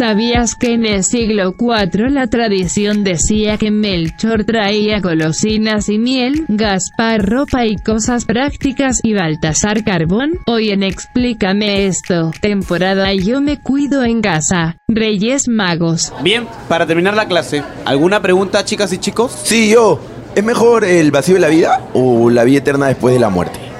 ¿Sabías que en el siglo IV la tradición decía que Melchor traía golosinas y miel, Gaspar ropa y cosas prácticas y Baltasar carbón? Hoy en Explícame esto, temporada Yo me cuido en casa, Reyes Magos. Bien, para terminar la clase, ¿alguna pregunta chicas y chicos? Sí, yo. ¿Es mejor el vacío de la vida o la vida eterna después de la muerte?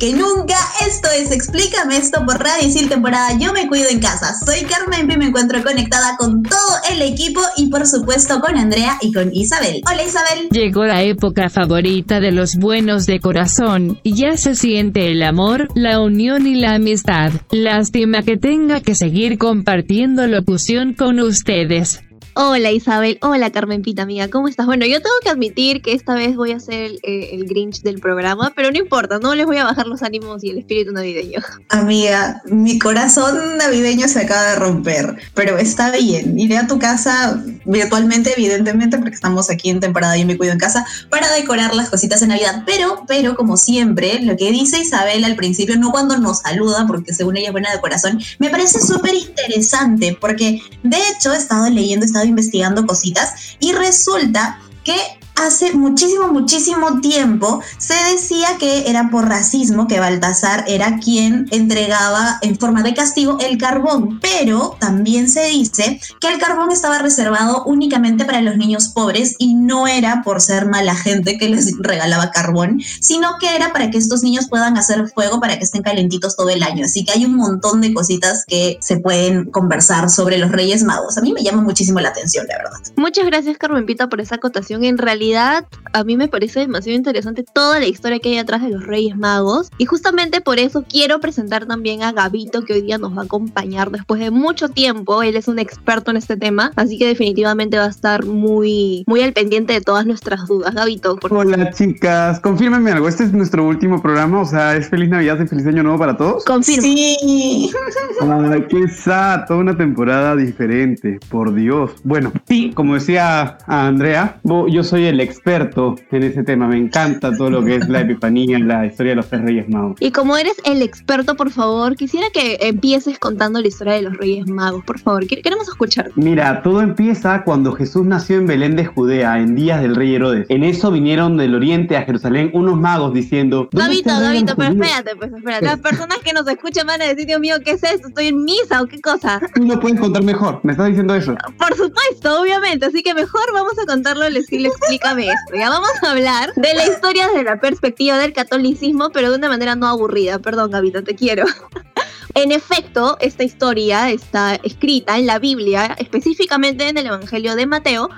Que nunca. Esto es Explícame esto por Radio Isil temporada Yo me cuido en casa. Soy Carmen y me encuentro conectada con todo el equipo y por supuesto con Andrea y con Isabel. Hola Isabel. Llegó la época favorita de los buenos de corazón, y ya se siente el amor, la unión y la amistad. Lástima que tenga que seguir compartiendo locución con ustedes. Hola Isabel, hola Carmen Pita, amiga, ¿cómo estás? Bueno, yo tengo que admitir que esta vez voy a ser el, eh, el Grinch del programa, pero no importa, no les voy a bajar los ánimos y el espíritu navideño. Amiga, mi corazón navideño se acaba de romper, pero está bien. Iré a tu casa virtualmente, evidentemente, porque estamos aquí en temporada Yo me cuido en casa, para decorar las cositas de Navidad. Pero, pero, como siempre, lo que dice Isabel al principio, no cuando nos saluda, porque según ella es buena de corazón, me parece súper interesante, porque de hecho he estado leyendo, he estado investigando cositas y resulta que hace muchísimo, muchísimo tiempo se decía que era por racismo que Baltasar era quien entregaba en forma de castigo el carbón, pero también se dice que el carbón estaba reservado únicamente para los niños pobres y no era por ser mala gente que les regalaba carbón, sino que era para que estos niños puedan hacer fuego para que estén calentitos todo el año. Así que hay un montón de cositas que se pueden conversar sobre los Reyes Magos. A mí me llama muchísimo la atención, la verdad. Muchas gracias Carmen Pita por esa acotación. En realidad, a mí me parece demasiado interesante toda la historia que hay atrás de los Reyes Magos y justamente por eso quiero presentar también a Gabito que hoy día nos va a acompañar después de mucho tiempo. Él es un experto en este tema, así que definitivamente va a estar muy, muy al pendiente de todas nuestras dudas. Gabito, por favor. Hola chicas, confírmenme algo. Este es nuestro último programa, o sea, es feliz Navidad y feliz Año Nuevo para todos. Confirmo. Sí. Ay, qué sad, toda una temporada diferente, por Dios. Bueno, sí, como decía a Andrea, yo soy el experto en ese tema. Me encanta todo lo que es la epifanía, la historia de los tres Reyes Magos. Y como eres el experto, por favor, quisiera que empieces contando la historia de los Reyes Magos, por favor. Quer- Queremos escuchar. Mira, todo empieza cuando Jesús nació en Belén de Judea, en días del rey Herodes. En eso vinieron del oriente a Jerusalén unos magos diciendo... "¿Dónde Gabito, Gabito, pero judíos?". espérate, pues espérate. Las personas que nos escuchan van a decir, Dios mío, ¿qué es esto? ¿Estoy en misa o qué cosa? Tú lo puedes contar mejor, me estás diciendo eso. Por supuesto, obviamente. Así que mejor vamos a contarlo al estilo Esto. Ya vamos a hablar de la historia desde la perspectiva del catolicismo, pero de una manera no aburrida. Perdón, Gabito, te quiero. En efecto, esta historia está escrita en la Biblia, específicamente en el Evangelio de Mateo,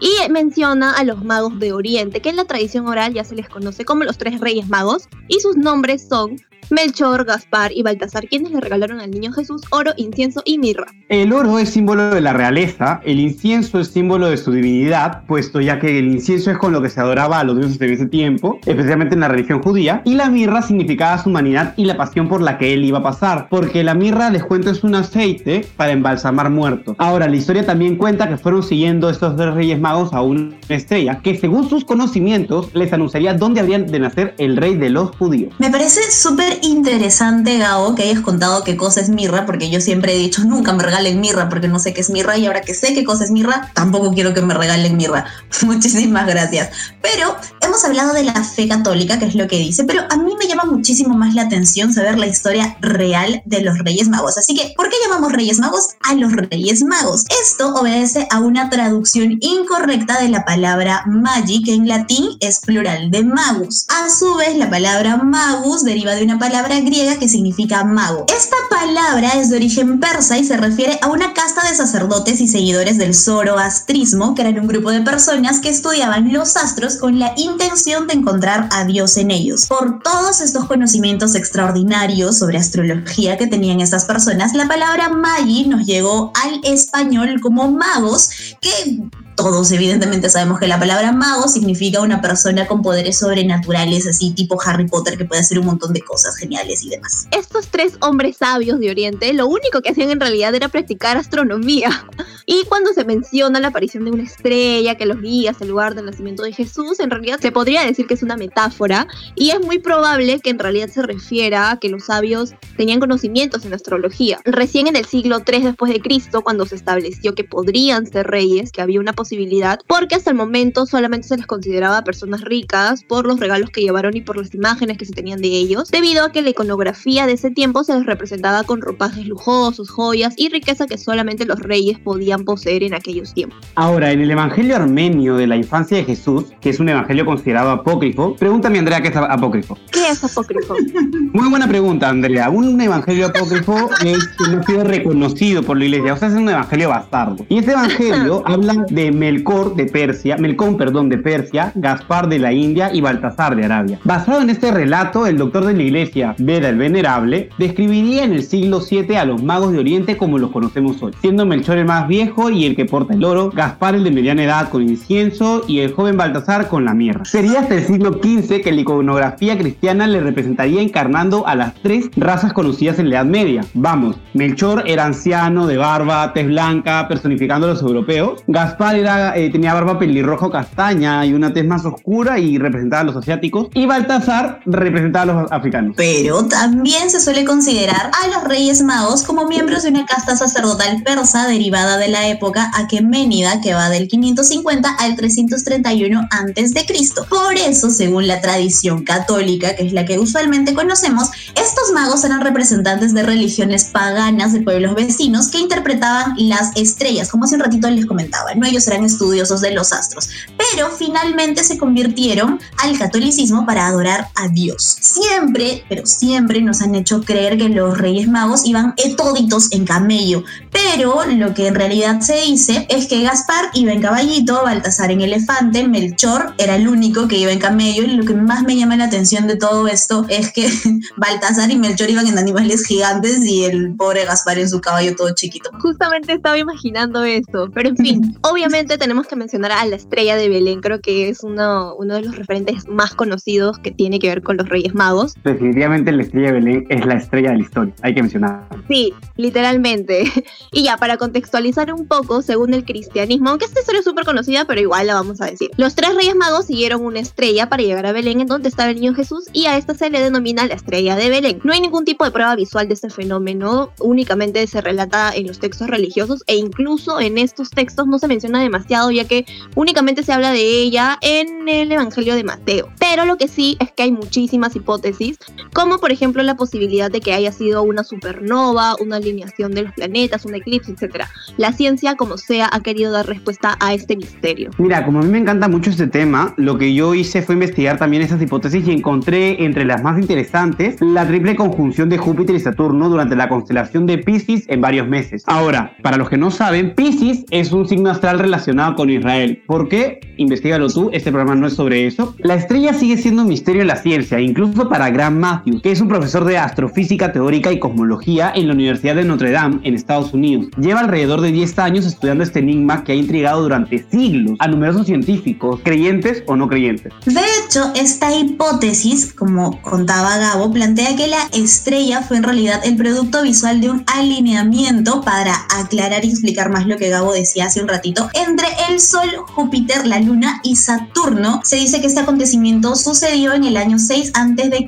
y menciona a los magos de Oriente, que en la tradición oral ya se les conoce como los tres reyes magos, y sus nombres son Melchor, Gaspar y Baltasar, quienes le regalaron al niño Jesús oro, incienso y mirra. El oro es símbolo de la realeza, el incienso es símbolo de su divinidad, puesto ya que el incienso es con lo que se adoraba a los dioses de ese tiempo, especialmente en la religión judía, y la mirra significaba su humanidad y la pasión por la que él iba a pasar, porque la mirra, les cuento, es un aceite para embalsamar muertos. Ahora, la historia también cuenta que fueron siguiendo estos tres reyes magos a una estrella, que según sus conocimientos les anunciaría dónde habrían de nacer el rey de los judíos. Me parece súper interesante, Gabo, que hayas contado qué cosa es mirra, porque yo siempre he dicho, nunca me regalen mirra, porque no sé qué es mirra, y ahora que sé qué cosa es mirra, tampoco quiero que me regalen mirra. Muchísimas gracias. Pero hemos hablado de la fe católica, que es lo que dice, pero a mí me llama muchísimo más la atención saber la historia real de los Reyes Magos. Así que, ¿por qué llamamos Reyes Magos a los Reyes Magos? Esto obedece a una traducción incorrecta de la palabra magi, que en latín es plural de magus. A su vez, la palabra magus deriva de una palabra griega que significa mago. Esta palabra es de origen persa y se refiere a una casta de sacerdotes y seguidores del zoroastrismo, que eran un grupo de personas que estudiaban los astros con la intención de encontrar a Dios en ellos. Por todos estos conocimientos extraordinarios sobre astrología que tenían estas personas, la palabra magi nos llegó al español como magos, que todos evidentemente sabemos que la palabra mago significa una persona con poderes sobrenaturales, así tipo Harry Potter, que puede hacer un montón de cosas geniales y demás. Estos tres hombres sabios de Oriente, lo único que hacían en realidad era practicar astronomía. Y cuando se menciona la aparición de una estrella que los guía hasta el lugar del nacimiento de Jesús, en realidad se podría decir que es una metáfora y es muy probable que en realidad se refiera a que los sabios tenían conocimientos en astrología. Recién en el siglo III después de Cristo, cuando se estableció que podrían ser reyes, que había una posibilidad, porque hasta el momento solamente se les consideraba personas ricas por los regalos que llevaron y por las imágenes que se tenían de ellos, debido a que la iconografía de ese tiempo se les representaba con ropajes lujosos, joyas y riqueza que solamente los reyes podían poseer en aquellos tiempos. Ahora, en el Evangelio armenio de la infancia de Jesús, que es un evangelio considerado apócrifo, pregúntame Andrea qué es apócrifo. ¿Qué es apócrifo? Muy buena pregunta, Andrea. Un evangelio apócrifo es que no ha sido reconocido por la iglesia, o sea, es un evangelio bastardo. Y este evangelio habla de Melkor de Persia, Melcón, perdón, de Persia, Gaspar de la India y Baltasar de Arabia. Basado en este relato, el doctor de la iglesia, Beda el Venerable, describiría en el siglo VII a los magos de Oriente como los conocemos hoy, siendo Melchor el más viejo y el que porta el oro, Gaspar el de mediana edad con incienso y el joven Baltasar con la mirra. Sería hasta el siglo XV que la iconografía cristiana le representaría encarnando a las tres razas conocidas en la Edad Media. Vamos, Melchor era anciano, de barba, tez blanca, personificando a los europeos. Gaspar era, eh, tenía barba pelirrojo castaña y una tez más oscura y representaba a los asiáticos. Y Baltasar representaba a los africanos. Pero también se suele considerar a los reyes magos como miembros de una casta sacerdotal persa derivada de la época aqueménida que va del 550 al 331 a.C. Por eso, según la tradición católica, que es la que usualmente conocemos, estos magos eran representantes de religiones paganas de pueblos vecinos que interpretaban las estrellas, como hace un ratito les comentaba, ¿no? Ellos eran estudiosos de los astros, pero finalmente se convirtieron al catolicismo para adorar a Dios. Siempre, pero siempre nos han hecho creer que los reyes magos iban etóditos en camello, pero lo que en realidad se dice es que Gaspar iba en caballito, Baltasar en elefante, Melchor era el único que iba en camello y lo que más me llama la atención de todo esto es que Baltasar y Melchor iban en animales gigantes y el pobre Gaspar en su caballo todo chiquito. Justamente estaba imaginando eso, pero en fin, obviamente tenemos que mencionar a la estrella de Belén, creo que es uno, uno de los referentes más conocidos que tiene que ver con los Reyes Magos. Definitivamente la estrella de Belén es la estrella de la historia, hay que mencionarla. Sí, literalmente. Y ya, para contextualizar un poco, según el cristianismo, aunque esta historia es súper conocida, pero igual la vamos a decir. Los tres reyes magos siguieron una estrella para llegar a Belén, en donde estaba el niño Jesús, y a esta se le denomina la estrella de Belén. No hay ningún tipo de prueba visual de este fenómeno, únicamente se relata en los textos religiosos, e incluso en estos textos no se menciona ya que únicamente se habla de ella en el Evangelio de Mateo. Pero lo que sí es que hay muchísimas hipótesis, como por ejemplo la posibilidad de que haya sido una supernova, una alineación de los planetas, un eclipse, etc. La ciencia, como sea, ha querido dar respuesta a este misterio. Mira, como a mí me encanta mucho este tema, lo que yo hice fue investigar también esas hipótesis y encontré entre las más interesantes la triple conjunción de Júpiter y Saturno durante la constelación de Pisces en varios meses. Ahora, para los que no saben, Pisces es un signo astral relacionado con Israel. ¿Por qué? Investígalo tú, este programa no es sobre eso. La estrella sigue siendo un misterio en la ciencia, incluso para Graham Matthews, que es un profesor de astrofísica teórica y cosmología en la Universidad de Notre Dame en Estados Unidos. Lleva alrededor de 10 años estudiando este enigma que ha intrigado durante siglos a numerosos científicos, creyentes o no creyentes. De hecho, esta hipótesis, como contaba Gabo, plantea que la estrella fue en realidad el producto visual de un alineamiento para aclarar y explicar más lo que Gabo decía hace un ratito. Entre el Sol, Júpiter, la Luna y Saturno, se dice que este acontecimiento sucedió en el año 6 a.C.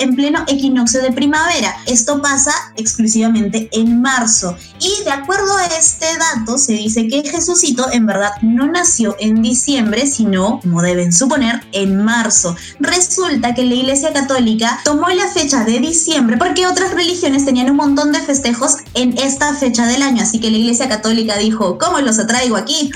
en pleno equinoccio de primavera. Esto pasa exclusivamente en marzo. Y de acuerdo a este dato, se dice que Jesucito en verdad no nació en diciembre, sino, como deben suponer, en marzo. Resulta que la Iglesia Católica tomó la fecha de diciembre porque otras religiones tenían un montón de festejos en esta fecha del año. Así que la Iglesia Católica dijo, ¿cómo los atraigo aquí?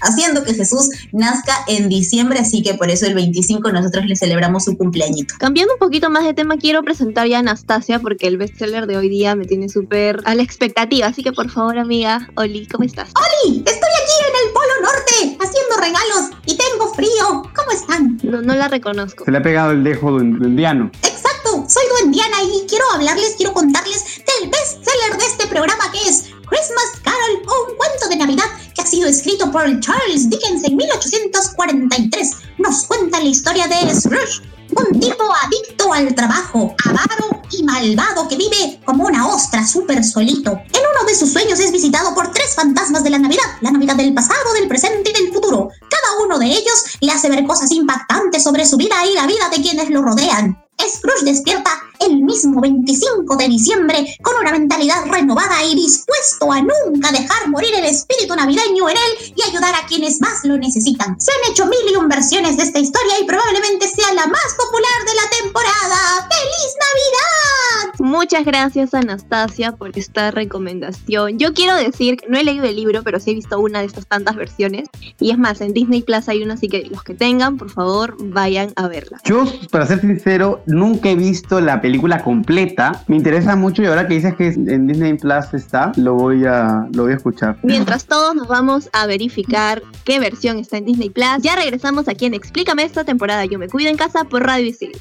Haciendo que Jesús nazca en diciembre, así que por eso el 25 nosotros le celebramos su cumpleañito. Cambiando un poquito más de tema, quiero presentar ya a Anastasia porque el bestseller de hoy día me tiene súper a la expectativa. Así que por favor, amiga, Oli, ¿cómo estás? ¡Oli! Estoy aquí en el Polo Norte haciendo regalos y tengo frío. ¿Cómo están? No, no la reconozco. Se le ha pegado el dejo duendiano. Exacto, soy duendiana y quiero hablarles, quiero contarles del bestseller de este programa que es Christmas Carol o un cuento de Navidad sido escrito por Charles Dickens en 1843. Nos cuenta la historia de Scrooge, un tipo adicto al trabajo, avaro y malvado que vive como una ostra súper solito. En uno de sus sueños es visitado por tres fantasmas de la Navidad, la Navidad del pasado, del presente y del futuro. Cada uno de ellos le hace ver cosas impactantes sobre su vida y la vida de quienes lo rodean. Scrooge despierta el mismo 25 de diciembre con una mentalidad renovada y dispuesto a nunca dejar morir el espíritu navideño en él y ayudar a quienes más lo necesitan. Se han hecho mil y un versiones de esta historia y probablemente sea la más popular de la temporada. ¡Feliz Navidad! Muchas gracias Anastasia por esta recomendación. Yo quiero decir que no he leído el libro, pero sí he visto una de estas tantas versiones. Y es más, en Disney Plus hay una, así que los que tengan, por favor, vayan a verla. Yo, para ser sincero, nunca he visto la película película completa. Me interesa mucho y ahora que dices que en Disney Plus está, lo voy a, lo voy a escuchar. Mientras todos nos vamos a verificar qué versión está en Disney Plus, ya regresamos aquí en Explícame esta temporada. Yo me cuido en casa por Radio Isil.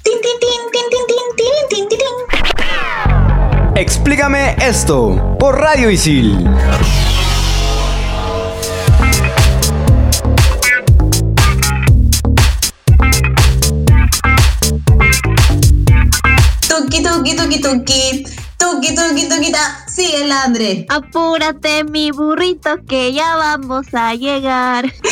Explícame esto por Radio Isil. gitu gitu gitu, gitu. Tuki, tuki, tuquita. Sigue el Andre. Apúrate, mi burrito, que ya vamos a llegar.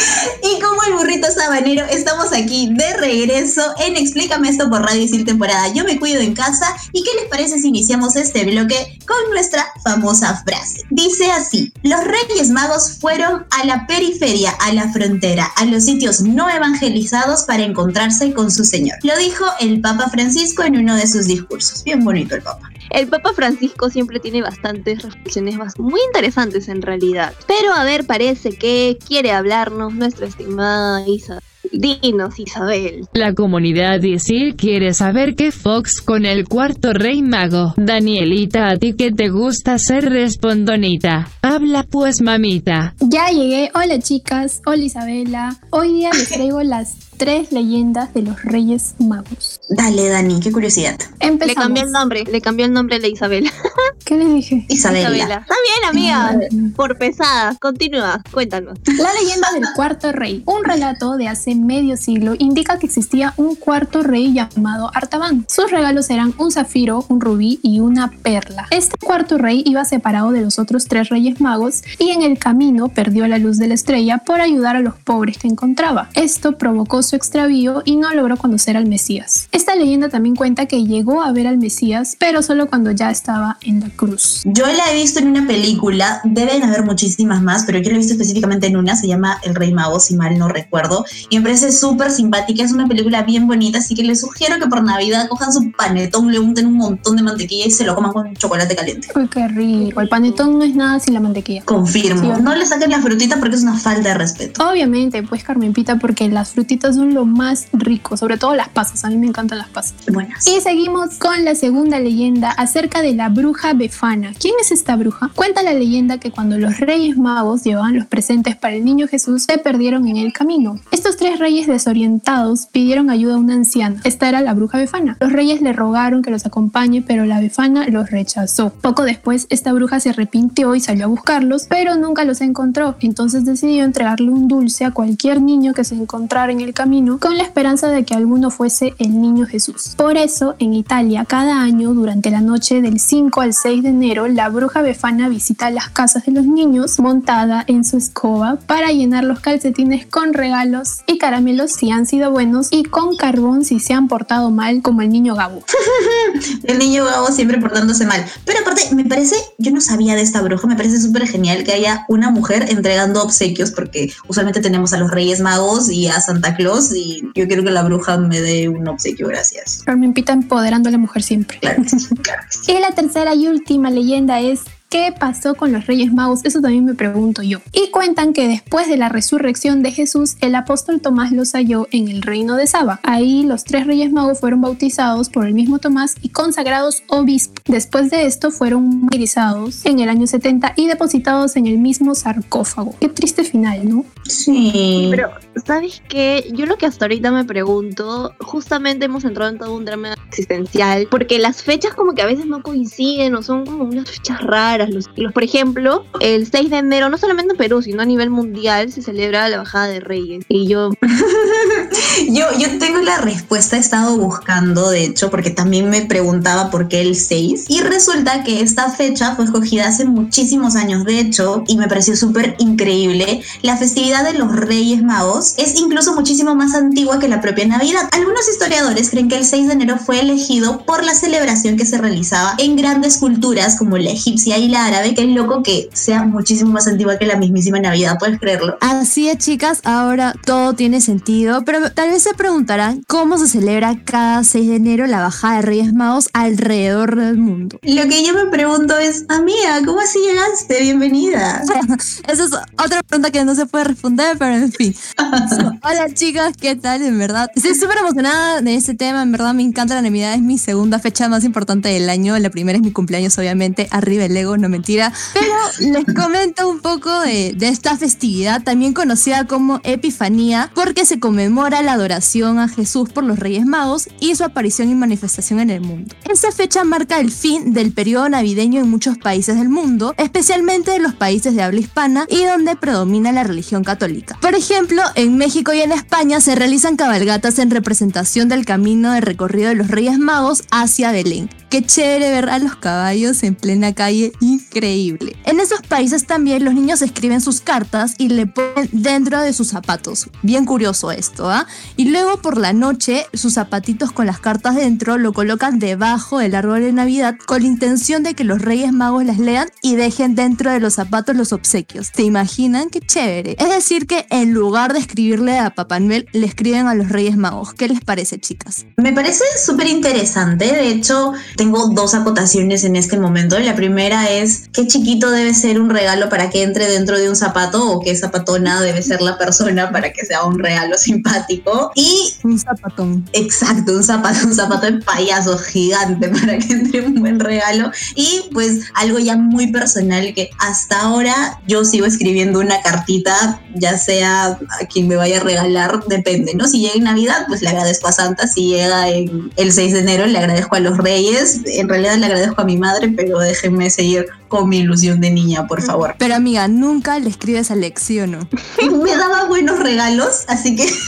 Y como el burrito sabanero, estamos aquí de regreso en Explícame esto por Radio Isil temporada. Yo me cuido en casa. ¿Y qué les parece si iniciamos este bloque con nuestra famosa frase? Dice así: Los Reyes Magos fueron a la periferia, a la frontera, a los sitios no evangelizados para encontrarse con su Señor. Lo dijo el Papa Francisco en uno de sus discursos. Bien bonito el Papa. El Papa Francisco siempre tiene bastantes reflexiones más muy interesantes en realidad. Pero a ver, parece que quiere hablarnos nuestra estimada Isabel. Dinos, Isabel. La comunidad Isil quiere saber qué Fox con el cuarto rey mago. Danielita, a ti que te gusta ser respondonita. Habla pues, mamita. Ya llegué. Hola chicas. Hola Isabela. Hoy día les traigo las tres leyendas de los Reyes Magos. Dale, Dani, qué curiosidad. Empezamos. Le cambió el nombre, le cambió el nombre de Isabel. ¿Qué le dije? Isabela. Isabela. Está bien, amiga. Por pesada. Continúa, cuéntanos. La leyenda del cuarto rey. Un relato de hace medio siglo indica que existía un cuarto rey llamado Artaban. Sus regalos eran un zafiro, un rubí y una perla. Este cuarto rey iba separado de los otros tres reyes magos y en el camino perdió la luz de la estrella por ayudar a los pobres que encontraba. Esto provocó su extravío y no logró conocer al Mesías. Esta leyenda también cuenta que llegó a ver al Mesías, pero solo cuando ya estaba en la cruz. Yo la he visto en una película, deben haber muchísimas más, pero yo la he visto específicamente en una, se llama El Rey Mago, si mal no recuerdo, y me parece súper simpática, es una película bien bonita, así que les sugiero que por Navidad cojan su panetón, le unten un montón de mantequilla y se lo coman con chocolate caliente. Uy, qué rico. El panetón no es nada sin la mantequilla. Confirmo, Sí, ¿o no? le saquen la frutita porque es una falta de respeto. Obviamente, pues Carmen Pita, porque las frutitas son lo más rico, sobre todo las pasas. A mí me encantan las pasas. Buenas. Y seguimos con la segunda leyenda acerca de la bruja Befana. ¿Quién es esta bruja? Cuenta la leyenda que cuando los reyes magos llevaban los presentes para el niño Jesús, se perdieron en el camino. Estos tres reyes desorientados pidieron ayuda a una anciana. Esta era la bruja Befana. Los reyes le rogaron que los acompañe, pero la Befana los rechazó. Poco después, esta bruja se arrepintió y salió a buscarlos, pero nunca los encontró. Entonces decidió entregarle un dulce a cualquier niño que se encontrara en el camino con la esperanza de que alguno fuese el niño Jesús. Por eso, en Italia, cada año, durante la noche del 5 al 6 de enero, la bruja Befana visita las casas de los niños montada en su escoba para llenar los calcetines con regalos y caramelos si han sido buenos y con carbón si se han portado mal, como el niño Gabo. El niño Gabo siempre portándose mal. Pero aparte, me parece, yo no sabía de esta bruja, me parece súper genial que haya una mujer entregando obsequios, porque usualmente tenemos a los Reyes Magos y a Santa Claus, y yo quiero que la bruja me dé un obsequio, gracias. Carmen Pita empoderando a la mujer siempre. Claro que sí, claro que sí. Y la tercera y última leyenda es ¿qué pasó con los Reyes Magos? Eso también me pregunto yo. Y cuentan que después de la resurrección de Jesús, el apóstol Tomás los halló en el reino de Saba. Ahí los tres Reyes Magos fueron bautizados por el mismo Tomás y consagrados obispos. Después de esto fueron martirizados en el año 70 y depositados en el mismo sarcófago. Qué triste final, ¿no? Sí. Pero, ¿sabes qué? Yo lo que hasta ahorita me pregunto, justamente hemos entrado en todo un drama existencial, porque las fechas como que a veces no coinciden o son como unas fechas raras. Los, los, por ejemplo, el 6 de enero, no solamente en Perú, sino a nivel mundial, se celebra la bajada de Reyes. Y yo... yo, yo tengo la respuesta, he estado buscando, de hecho, porque también me preguntaba por qué el 6. Y resulta que esta fecha fue escogida hace muchísimos años, de hecho, y me pareció súper increíble. La festividad de los Reyes Magos es incluso muchísimo más antigua que la propia Navidad. Algunos historiadores creen que el 6 de enero fue elegido por la celebración que se realizaba en grandes culturas como la egipcia y la árabe, que es loco que sea muchísimo más antigua que la mismísima Navidad, ¿puedes creerlo? Así es, chicas, ahora todo tiene sentido, pero tal vez se preguntarán cómo se celebra cada 6 de enero la bajada de Reyes Magos alrededor del mundo. Lo que yo me pregunto es, amiga, ¿cómo así llegaste? Bienvenida. Esa es otra pregunta que no se puede responder, pero en fin. Hola chicas, ¿qué tal? En verdad, estoy súper emocionada de este tema, en verdad me encanta la Navidad, es mi segunda fecha más importante del año, la primera es mi cumpleaños obviamente, arriba el ego, no mentira, pero les comento un poco de, esta festividad, también conocida como Epifanía, porque se conmemora la adoración a Jesús por los Reyes Magos y su aparición y manifestación en el mundo. Esta fecha marca el fin del periodo navideño en muchos países del mundo, especialmente en los países de habla hispana y donde predomina la religión católica. Por ejemplo, en México y en España se realizan cabalgatas en representación del camino de recorrido de los Reyes Magos hacia Belén. Qué chévere ver a los caballos en plena calle, Merci. Increíble. En esos países también los niños escriben sus cartas y le ponen dentro de sus zapatos. Bien curioso esto, ¿ah? Y luego por la noche sus zapatitos con las cartas dentro lo colocan debajo del árbol de Navidad con la intención de que los Reyes Magos las lean y dejen dentro de los zapatos los obsequios. ¿Se imaginan? Qué chévere. Es decir que en lugar de escribirle a Papá Noel, le escriben a los Reyes Magos. ¿Qué les parece, chicas? Me parece súper interesante. De hecho, tengo dos acotaciones en este momento. La primera es qué chiquito debe ser un regalo para que entre dentro de un zapato o qué zapatona debe ser la persona para que sea un regalo simpático. Y un zapatón. Exacto, un zapato, un zapato de payaso gigante para que entre un buen regalo. Y pues algo ya muy personal que hasta ahora yo sigo escribiendo una cartita, ya sea a quien me vaya a regalar, depende, ¿no? Si llega en Navidad, pues le agradezco a Santa. Si llega en el 6 de enero, le agradezco a los Reyes. En realidad le agradezco a mi madre, pero déjenme seguir con mi ilusión de niña, por favor. Pero amiga, nunca le escribes a Lexi, ¿o no? me daba buenos regalos, así que...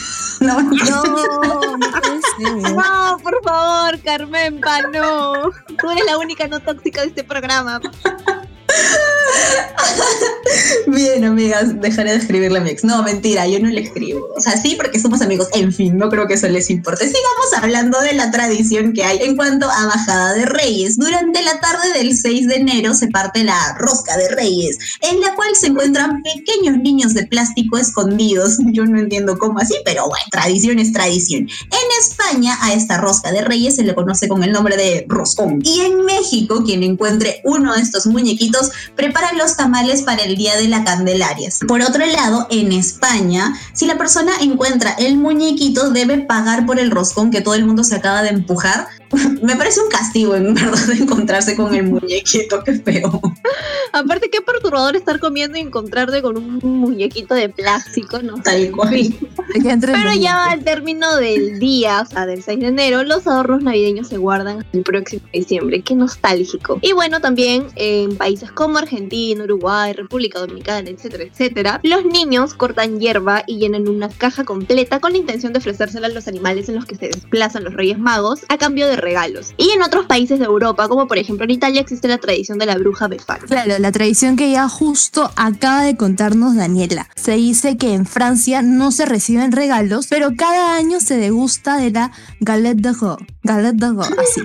No, no, no, no, por favor, Carmenpa, no. Tú eres la única no tóxica de este programa. Bien, amigas, dejaré de escribirle a mi. No, mentira, yo no le escribo. O sea, sí, porque somos amigos. En fin, no creo que eso les importe. Sigamos hablando de la tradición que hay en cuanto a bajada de reyes. Durante la tarde del 6 de enero se parte la rosca de reyes, en la cual se encuentran pequeños niños de plástico escondidos. Yo no entiendo cómo así, pero bueno, tradición es tradición. En España a esta rosca de reyes se le conoce con el nombre de roscón. Y en México, quien encuentre uno de estos muñequitos prepara los tamales para el día de la Candelaria. Por otro lado, en España, si la persona encuentra el muñequito, debe pagar por el roscón que todo el mundo se acaba de empujar. Me parece un castigo, en verdad, encontrarse con el muñequito, qué feo. Aparte, qué perturbador estar comiendo y encontrarte con un muñequito de plástico, ¿no? Tal cual. Pero ya al término del día, o sea, del 6 de enero, los ahorros navideños se guardan el próximo diciembre. Qué nostálgico. Y bueno, también en países como Argentina, Uruguay, República Dominicana, etcétera, etcétera, los niños cortan hierba y llenan una caja completa con la intención de ofrecérsela a los animales en los que se desplazan los Reyes Magos a cambio de regalos. Y en otros países de Europa, como por ejemplo en Italia, existe la tradición de la bruja befana. Claro, la tradición que ya justo acaba de contarnos Daniela. Se dice que en Francia no se reciben regalos, pero cada año se degusta de la galette de roi. Galette de roi, así.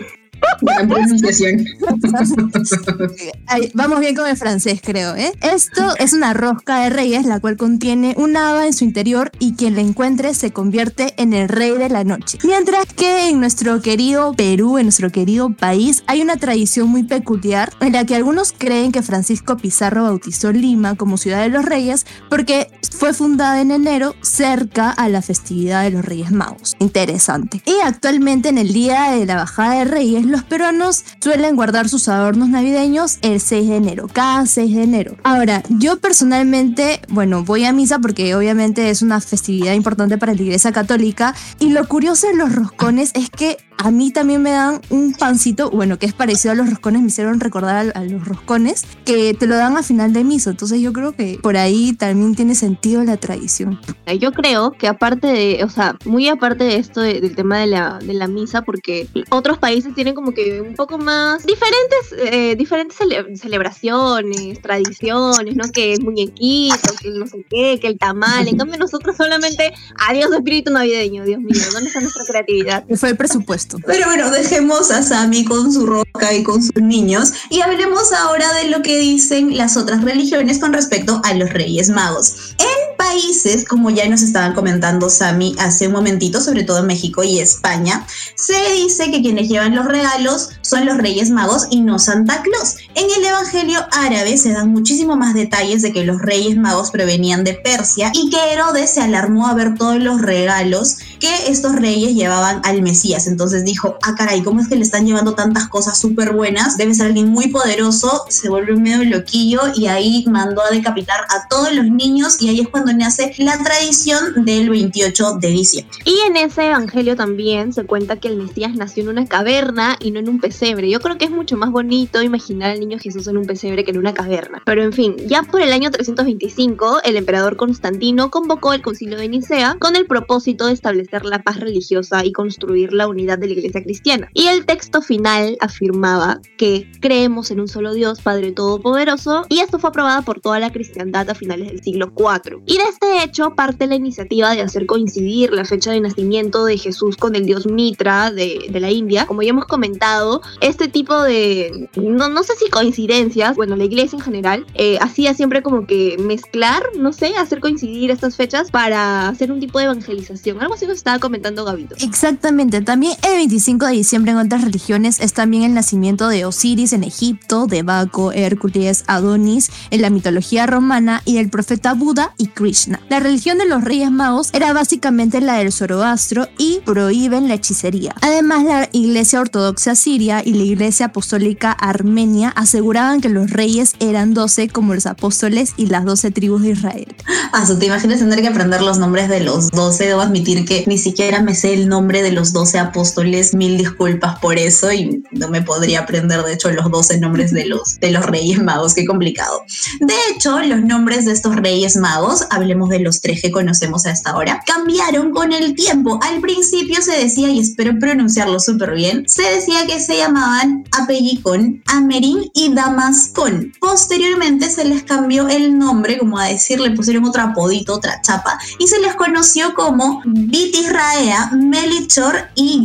Pronunciación. Ay, vamos bien con el francés, creo, ¿eh? Esto es una rosca de reyes, la cual contiene un haba en su interior y quien la encuentre se convierte en el rey de la noche. Mientras que en nuestro querido Perú, en nuestro querido país, hay una tradición muy peculiar en la que algunos creen que Francisco Pizarro bautizó Lima como ciudad de los reyes porque fue fundada en enero cerca a la festividad de los Reyes Magos. Interesante. Y actualmente en el día de la bajada de Reyes, los peruanos suelen guardar sus adornos navideños el 6 de enero, cada 6 de enero. Ahora, yo personalmente, bueno, voy a misa porque obviamente es una festividad importante para la Iglesia Católica y lo curioso de los roscones es que a mí también me dan un pancito, bueno, que es parecido a los roscones, me hicieron recordar a, a los roscones, que te lo dan a final de misa. Entonces yo creo que por ahí también tiene sentido la tradición. Yo creo que aparte de, o sea, muy aparte de esto de- del tema de la, de la misa, porque otros países tienen como que un poco más diferentes, eh, diferentes cele- celebraciones, tradiciones, ¿no? Que el muñequito, que el no sé qué, que el tamal. En cambio nosotros solamente, adiós espíritu navideño, Dios mío, ¿dónde está nuestra creatividad? Fue el presupuesto. Pero bueno, dejemos a Sammy con su roca y con sus niños y hablemos ahora de lo que dicen las otras religiones con respecto a los Reyes Magos. En países, como ya nos estaban comentando Sammy hace un momentito, sobre todo en México y España, se dice que quienes llevan los regalos son los Reyes Magos y no Santa Claus. En el Evangelio árabe se dan muchísimo más detalles de que los Reyes Magos provenían de Persia y que Herodes se alarmó a ver todos los regalos que estos reyes llevaban al Mesías. Entonces dijo, ah caray, ¿cómo es que le están llevando tantas cosas súper buenas? Debe ser alguien muy poderoso, se un medio loquillo y ahí mandó a decapitar a todos los niños y ahí es cuando nace la tradición del 28 de diciembre. Y en ese evangelio también se cuenta que el Mesías nació en una caverna y no en un pesebre. Yo creo que es mucho más bonito imaginar al niño Jesús en un pesebre que en una caverna. Pero en fin, ya por el año 325, el emperador Constantino convocó el concilio de Nicea con el propósito de establecer la paz religiosa y construir la unidad de la iglesia cristiana. Y el texto final afirmaba que creemos en un solo Dios, Padre Todopoderoso, y esto fue aprobado por toda la cristiandad a finales del siglo IV. Y de este hecho parte la iniciativa de hacer coincidir la fecha de nacimiento de Jesús con el dios Mitra de, de la India. Como ya hemos comentado, este tipo de, no, no sé si coincidencias, bueno, la iglesia en general, eh, hacía siempre como que mezclar, no sé, hacer coincidir estas fechas para hacer un tipo de evangelización. Algo así nos estaba comentando Gabito. Exactamente, también el 25 de diciembre en otras religiones es también el nacimiento de Osiris en Egipto, de Baco, Hércules, Adonis en la mitología romana y del profeta Buda y Krishna. La religión de los Reyes Magos era básicamente la del Zoroastro y prohíben la hechicería. Además, la Iglesia Ortodoxa Siria y la Iglesia Apostólica Armenia aseguraban que los reyes eran 12 como los apóstoles y las 12 tribus de Israel. Ah, ¿te imaginas tener que aprender los nombres de los 12? Debo admitir que ni siquiera me sé el nombre de los 12 apóstoles. Mil disculpas por eso y no me podría aprender, de hecho, los 12 nombres de los, de los reyes magos. Qué complicado. De hecho, los nombres de estos reyes magos, hablemos de los tres que conocemos hasta ahora, cambiaron con el tiempo. Al principio se decía, y espero pronunciarlo súper bien, se decía que se llamaban Apellicón, Amerin y Damascón. Posteriormente se les cambió el nombre, como a decir, le pusieron otro apodito, otra chapa, y se les conoció como Vitisraea, Melichor y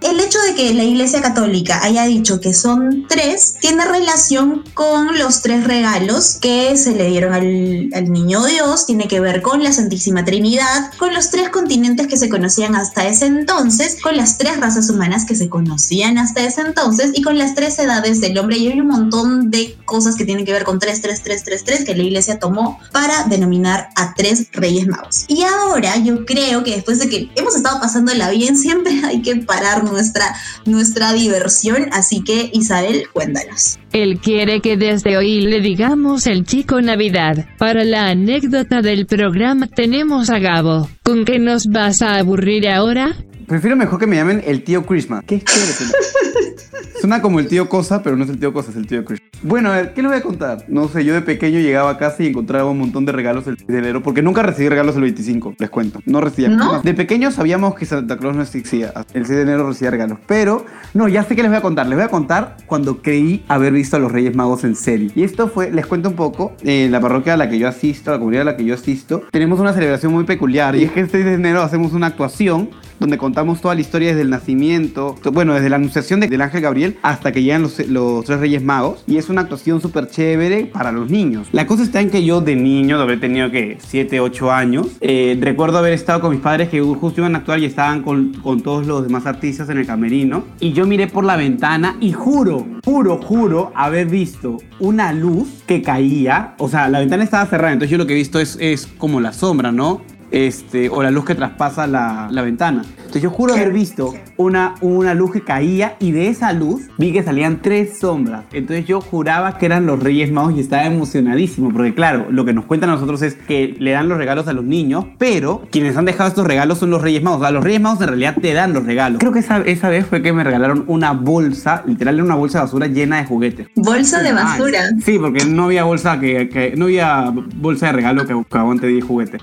El hecho de que la Iglesia Católica haya dicho que son tres tiene relación con los tres regalos que se le dieron al, al niño Dios, tiene que ver con la Santísima Trinidad, con los tres continentes que se conocían hasta ese entonces, con las tres razas humanas que se conocían hasta ese entonces y con las tres edades del hombre. Y hay un montón de cosas que tienen que ver con 3, 3, 3, 3, 3 que la iglesia tomó para denominar a tres reyes magos. Y ahora yo creo que después de que hemos estado pasándola bien, siempre hay parar nuestra, nuestra diversión. Así que Isabel, cuéntanos. Él quiere que desde hoy le digamos el chico Navidad. Para la anécdota del programa tenemos a Gabo. ¿Con qué nos vas a aburrir ahora? Prefiero mejor que me llamen el tío Christmas. ¿Qué chévere suena. Suena como el tío Cosa, pero no es el tío Cosa, es el tío Christmas. Bueno, a ver, ¿qué les voy a contar? No sé, yo de pequeño llegaba a casa y encontraba un montón de regalos el 6 de enero, porque nunca recibí regalos el 25, les cuento. No recibía. ¿No? De pequeño sabíamos que Santa Claus no existía. El 6 de enero recibía regalos. Pero, no, ya sé que les voy a contar. Les voy a contar cuando creí haber visto a los Reyes Magos en serio. Y esto fue, les cuento un poco, en la parroquia a la que yo asisto, la comunidad a la que yo asisto, tenemos una celebración muy peculiar. Y es que el 6 de enero hacemos una actuación donde contamos toda la historia desde el nacimiento, to- bueno, desde la anunciación de- del ángel Gabriel hasta que llegan los, los tres reyes magos. Y es una actuación súper chévere para los niños. La cosa está en que yo de niño, de haber tenido que 7, 8 años, eh, recuerdo haber estado con mis padres que justo iban a actuar y estaban con, con todos los demás artistas en el camerino. Y yo miré por la ventana y juro, juro, juro haber visto una luz que caía. O sea, la ventana estaba cerrada, entonces yo lo que he visto es, es como la sombra, ¿no? Este, o la luz que traspasa la, la ventana. Entonces yo juro haber visto una, una luz que caía y de esa luz vi que salían tres sombras. Entonces yo juraba que eran los Reyes Magos y estaba emocionadísimo porque claro, lo que nos cuentan a nosotros es que le dan los regalos a los niños, pero quienes han dejado estos regalos son los Reyes Magos. O sea, los Reyes Magos en realidad te dan los regalos. Creo que esa, esa vez fue que me regalaron una bolsa, literal era una bolsa de basura llena de juguetes. Bolsa de basura. Sí, porque no había bolsa que, que- no había bolsa de regalo que, que aguante 10 juguetes.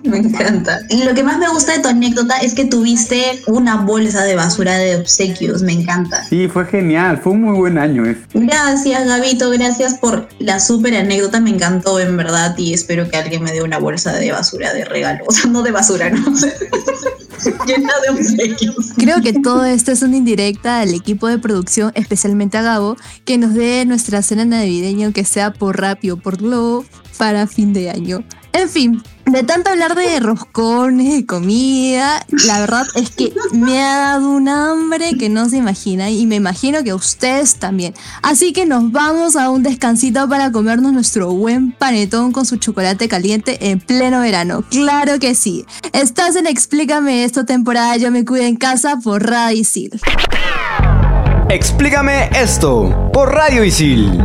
Me encanta. Y lo que más me gusta de tu anécdota es que tuviste una bolsa de basura de obsequios. Me encanta. Sí, fue genial, fue un muy buen año ese. Gracias, Gabito. Gracias por la súper anécdota. Me encantó, en verdad. Y espero que alguien me dé una bolsa de basura de regalo. O sea, no de basura, ¿no? Llena de obsequios. Creo que todo esto es una indirecta al equipo de producción, especialmente a Gabo, que nos dé nuestra cena navideña, aunque sea por Rappi o por Globo, para fin de año. En fin, de tanto hablar de roscones, de comida, la verdad es que me ha dado un hambre que no se imagina y me imagino que ustedes también. Así que nos vamos a un descansito para comernos nuestro buen panetón con su chocolate caliente en pleno verano. Claro que sí. Estás en Explícame esto temporada Yo me cuido en casa por Radio Isil. Explícame esto por Radio Isil.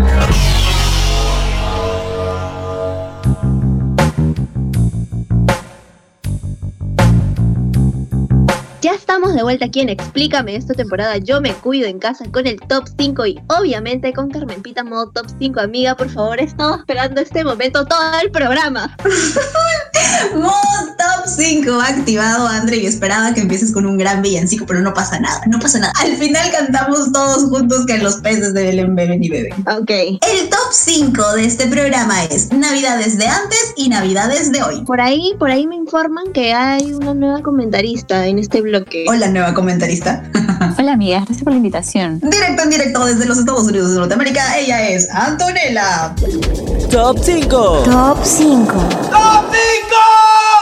Ya estamos de vuelta aquí en Explícame esta temporada. Yo me cuido en casa con el top 5 y obviamente con Carmen Pita modo top 5. Amiga, por favor, he estado esperando este momento todo el programa. top 5 activado, Andre, y esperaba que empieces con un gran villancico, pero no pasa nada, no pasa nada. Al final cantamos todos juntos que los peces de Belén beben y beben. Ok. El top 5 de este programa es Navidades de antes y Navidades de hoy. Por ahí, por ahí me informan que hay una nueva comentarista en este bloque. Hola, nueva comentarista. Hola amigas, gracias por la invitación. Directo en directo desde los Estados Unidos de Norteamérica, ella es Antonella. Top 5. Top 5. ¡Top 5!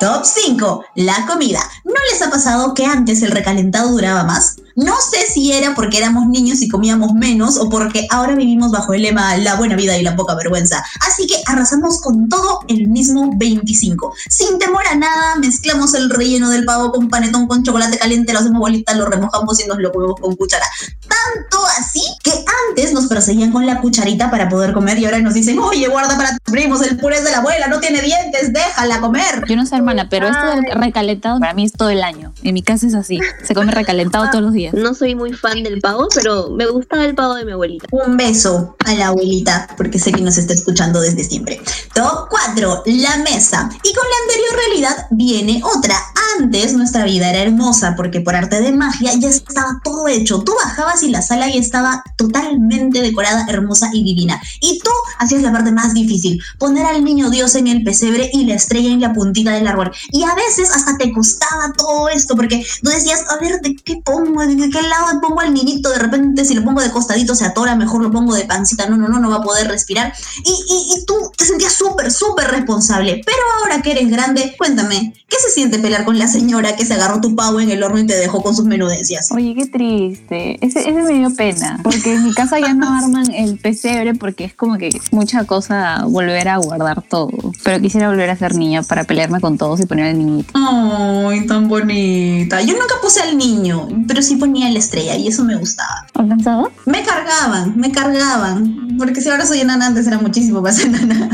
Top 5. La comida. ¿No les ha pasado que antes el recalentado duraba más? No sé si era porque éramos niños y comíamos menos o porque ahora vivimos bajo el lema la buena vida y la poca vergüenza. Así que arrasamos con todo el mismo 25. Sin temor a nada, mezclamos el relleno del pavo con panetón con chocolate caliente, lo hacemos bolita, lo remojamos y nos lo comemos con cuchara. Tanto así que antes nos perseguían con la cucharita para poder comer y ahora nos dicen, oye, guarda para tus primos, el puré de la abuela, no tiene dientes, déjala comer. Yo no sé, hermana, pero esto del recalentado para mí es todo el año. En mi casa es así. Se come recalentado todos los días. No soy muy fan del pavo, pero me gustaba el pavo de mi abuelita. Un beso a la abuelita, porque sé que nos está escuchando desde siempre. Top 4, la mesa. Y con la anterior realidad viene otra. Antes nuestra vida era hermosa, porque por arte de magia ya estaba todo hecho. Tú bajabas y la sala ya estaba totalmente decorada, hermosa y divina. Y tú hacías la parte más difícil, poner al niño Dios en el pesebre y la estrella en la puntita del árbol. Y a veces hasta te costaba todo esto, porque tú decías, a ver, ¿de qué pongo? ¿De qué lado pongo al niñito? De repente, si lo pongo de costadito se atora, mejor lo pongo de pancita. No, no, no, no va a poder respirar. Y, y, tú te sentías súper, súper responsable. Pero ahora que eres grande, cuéntame, ¿qué se siente pelear con la señora que se agarró tu pavo en el horno y te dejó con sus menudencias? Oye, qué triste. Ese, ese me dio pena. Porque en mi casa ya no arman el pesebre porque es como que mucha cosa volver a guardar todo. Pero quisiera volver a ser niña para pelearme con todos y poner al niñito. Ay, tan bonita. Yo nunca puse al niño, pero sí ponía la estrella y eso me gustaba. ¿Alcanzado? Me cargaban, me cargaban. Porque si ahora soy enana, antes era muchísimo más enana.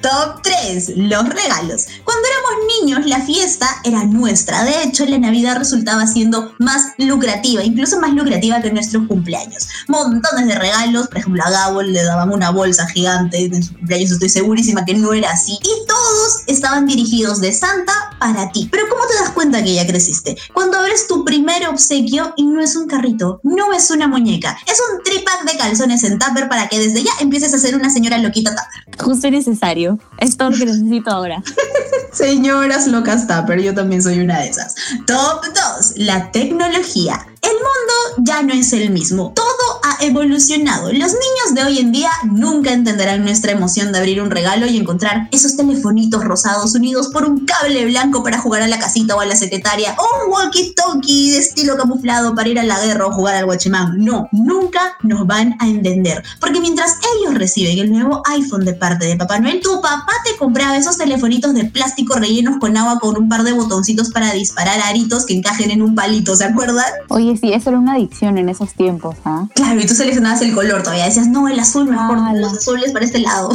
Top 3, los regalos. Cuando éramos niños, la fiesta era nuestra. De hecho, la Navidad resultaba siendo más lucrativa, incluso más lucrativa que nuestros cumpleaños. Montones de regalos, por ejemplo, a Gabo le daban una bolsa gigante en su cumpleaños, estoy segurísima que no era así. Y todos estaban dirigidos de Santa para ti. Pero ¿cómo te das cuenta que ya creciste? Cuando abres tu primer obsequio y no es un carrito, no es una muñeca, es un tripack de calzones en tupper para que desde ya empieces a ser una señora loquita tupper. Justo y necesario. Es todo lo que necesito ahora. Señoras locas pero yo también soy una de esas. Top 2. La tecnología. El mundo ya no es el mismo. Todo evolucionado. Los niños de hoy en día nunca entenderán nuestra emoción de abrir un regalo y encontrar esos telefonitos rosados unidos por un cable blanco para jugar a la casita o a la secretaria o un walkie-talkie de estilo camuflado para ir a la guerra o jugar al guachimán. No, nunca nos van a entender. Porque mientras ellos reciben el nuevo iPhone de parte de Papá Noel, tu papá te compraba esos telefonitos de plástico rellenos con agua con un par de botoncitos para disparar aritos que encajen en un palito, ¿se acuerdan? Oye, sí, eso era una adicción en esos tiempos, ¿ah? Claro, y tú seleccionabas el color todavía. Decías, no, el azul mejor, los azules para este lado.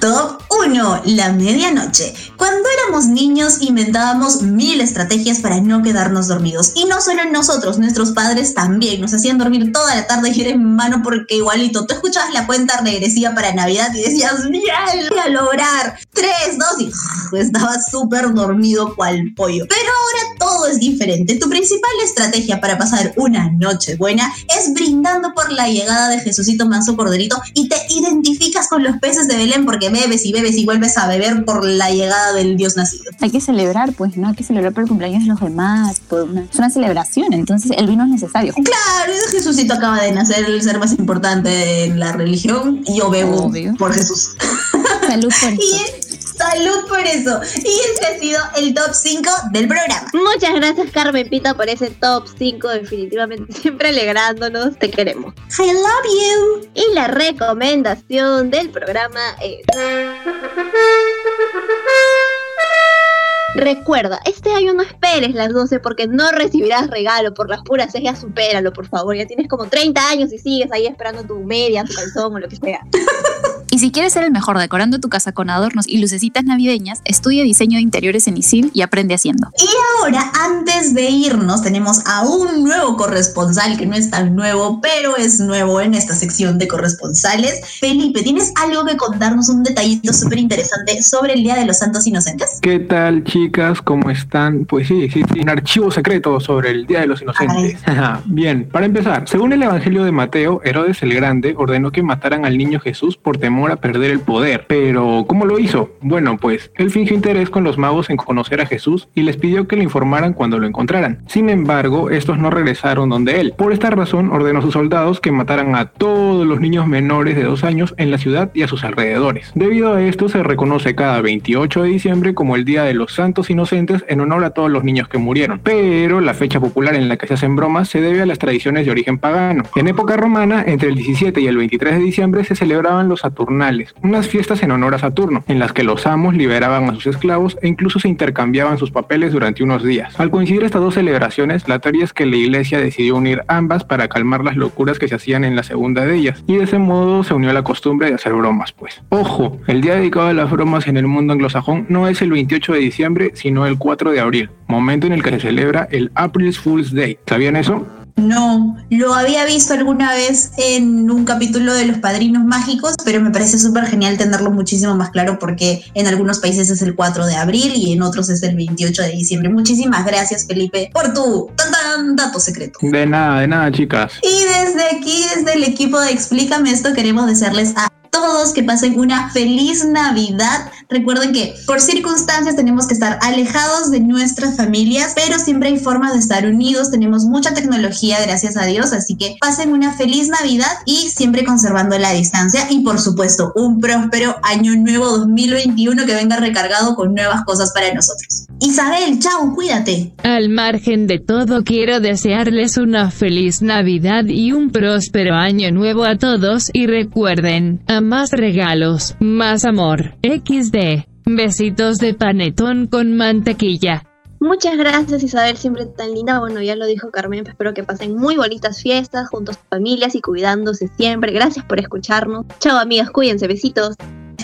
Top 1. La medianoche. Cuando éramos niños inventábamos mil estrategias para no quedarnos dormidos. Y no solo nosotros, nuestros padres también. Nos hacían dormir toda la tarde y en mano porque igualito. Tú escuchabas la cuenta regresiva para Navidad y decías, bien, voy a lograr. 3, 2 y estaba súper dormido cual pollo. Pero ahora todo es diferente. Tu principal estrategia para pasar una noche buena es brindando por la llegada de Jesucito Manso Corderito y te identificas con los peces de Belén porque bebes y bebes y vuelves a beber por la llegada del Dios nacido. Hay que celebrar, pues, ¿no? Hay que celebrar por el cumpleaños de los demás. Por una, es una celebración, entonces el vino es necesario. Claro, Jesucito acaba de nacer, el ser más importante en la religión. Y yo bebo por Jesús. Salud por eso. Salud por eso. Y este ha sido el top 5 del programa. Muchas gracias, Carmen Pita, por ese top 5. Definitivamente siempre alegrándonos. Te queremos. I love you. Y la recomendación del programa es. Recuerda, este año no esperes las 12 porque no recibirás regalo por las puras ya supéralo, por favor. Ya tienes como 30 años y sigues ahí esperando tu media, tu calzón o lo que sea. Y si quieres ser el mejor decorando tu casa con adornos y lucecitas navideñas, estudia diseño de interiores en ISIL y aprende haciendo. Y ahora, antes de irnos, tenemos a un nuevo corresponsal que no es tan nuevo, pero es nuevo en esta sección de corresponsales. Felipe, ¿tienes algo que contarnos, un detallito súper interesante sobre el Día de los Santos Inocentes? ¿Qué tal, chicas? ¿Cómo están? Pues sí, sí, sí un archivo secreto sobre el Día de los Inocentes. Bien, para empezar, según el Evangelio de Mateo, Herodes el Grande ordenó que mataran al niño Jesús por temor a perder el poder. Pero, ¿cómo lo hizo? Bueno, pues él fingió interés con los magos en conocer a Jesús y les pidió que le informaran cuando lo encontraran. Sin embargo, estos no regresaron donde él. Por esta razón, ordenó a sus soldados que mataran a todos los niños menores de dos años en la ciudad y a sus alrededores. Debido a esto, se reconoce cada 28 de diciembre como el Día de los Santos Inocentes en honor a todos los niños que murieron. Pero la fecha popular en la que se hacen bromas se debe a las tradiciones de origen pagano. En época romana, entre el 17 y el 23 de diciembre se celebraban los Saturnos unas fiestas en honor a Saturno, en las que los amos liberaban a sus esclavos e incluso se intercambiaban sus papeles durante unos días. Al coincidir estas dos celebraciones, la teoría es que la iglesia decidió unir ambas para calmar las locuras que se hacían en la segunda de ellas, y de ese modo se unió la costumbre de hacer bromas, pues. Ojo, el día dedicado a las bromas en el mundo anglosajón no es el 28 de diciembre, sino el 4 de abril, momento en el que se celebra el April Fool's Day. ¿Sabían eso? No, lo había visto alguna vez en un capítulo de Los Padrinos Mágicos, pero me parece súper genial tenerlo muchísimo más claro porque en algunos países es el 4 de abril y en otros es el 28 de diciembre. Muchísimas gracias, Felipe, por tu tan, tan dato secreto. De nada, de nada, chicas. Y desde aquí, desde el equipo de Explícame esto, queremos desearles a todos que pasen una feliz Navidad. Recuerden que por circunstancias tenemos que estar alejados de nuestras familias, pero siempre hay formas de estar unidos. Tenemos mucha tecnología, gracias a Dios, así que pasen una feliz Navidad y siempre conservando la distancia y por supuesto un próspero año nuevo 2021 que venga recargado con nuevas cosas para nosotros. Isabel, chao, cuídate. Al margen de todo, quiero desearles una feliz Navidad y un próspero año nuevo a todos y recuerden, a más regalos, más amor. XD. Besitos de panetón con mantequilla. Muchas gracias Isabel, siempre tan linda. Bueno, ya lo dijo Carmen, espero que pasen muy bonitas fiestas junto a sus familias y cuidándose siempre. Gracias por escucharnos. Chao amigas, cuídense, besitos.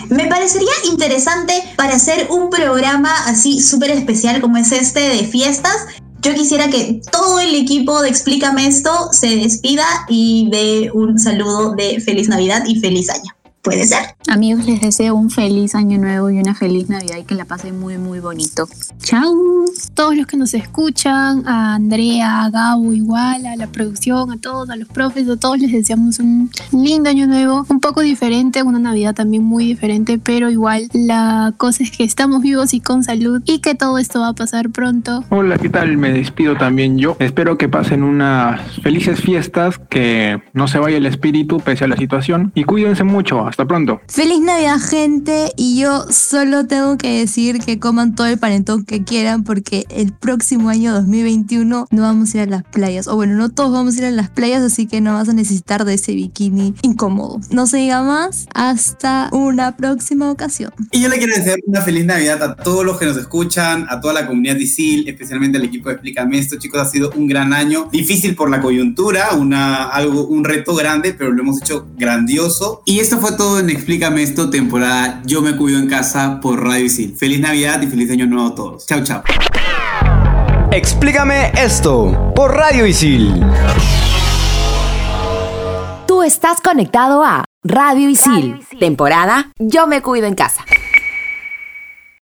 Me parecería interesante para hacer un programa así súper especial como es este de fiestas. Yo quisiera que todo el equipo de Explícame esto se despida y dé un saludo de feliz Navidad y feliz año. Puede ser. Amigos, les deseo un feliz año nuevo y una feliz Navidad y que la pasen muy, muy bonito. Chao. Todos los que nos escuchan, a Andrea, a Gabo igual, a la producción, a todos, a los profes, a todos les deseamos un lindo año nuevo, poco diferente, una Navidad también muy diferente, pero igual la cosa es que estamos vivos y con salud y que todo esto va a pasar pronto. Hola, ¿qué tal? Me despido también yo. Espero que pasen unas felices fiestas, que no se vaya el espíritu pese a la situación y cuídense mucho. Hasta pronto. Feliz Navidad, gente. Y yo solo tengo que decir que coman todo el panetón que quieran porque el próximo año 2021 no vamos a ir a las playas. O bueno, no todos vamos a ir a las playas, así que no vas a necesitar de ese bikini incómodo. No se diga más. Hasta una próxima ocasión. Y yo le quiero desear una feliz Navidad a todos los que nos escuchan, a toda la comunidad de ISIL, especialmente al equipo de Explícame esto. Chicos, ha sido un gran año. Difícil por la coyuntura, una, algo, un reto grande, pero lo hemos hecho grandioso. Y esto fue todo en Explícame esto, temporada Yo me cuido en casa por Radio Isil. Feliz Navidad y feliz año nuevo a todos. Chao, chao. Explícame esto por Radio Isil. Tú estás conectado a Radio Isil, temporada Yo me cuido en casa.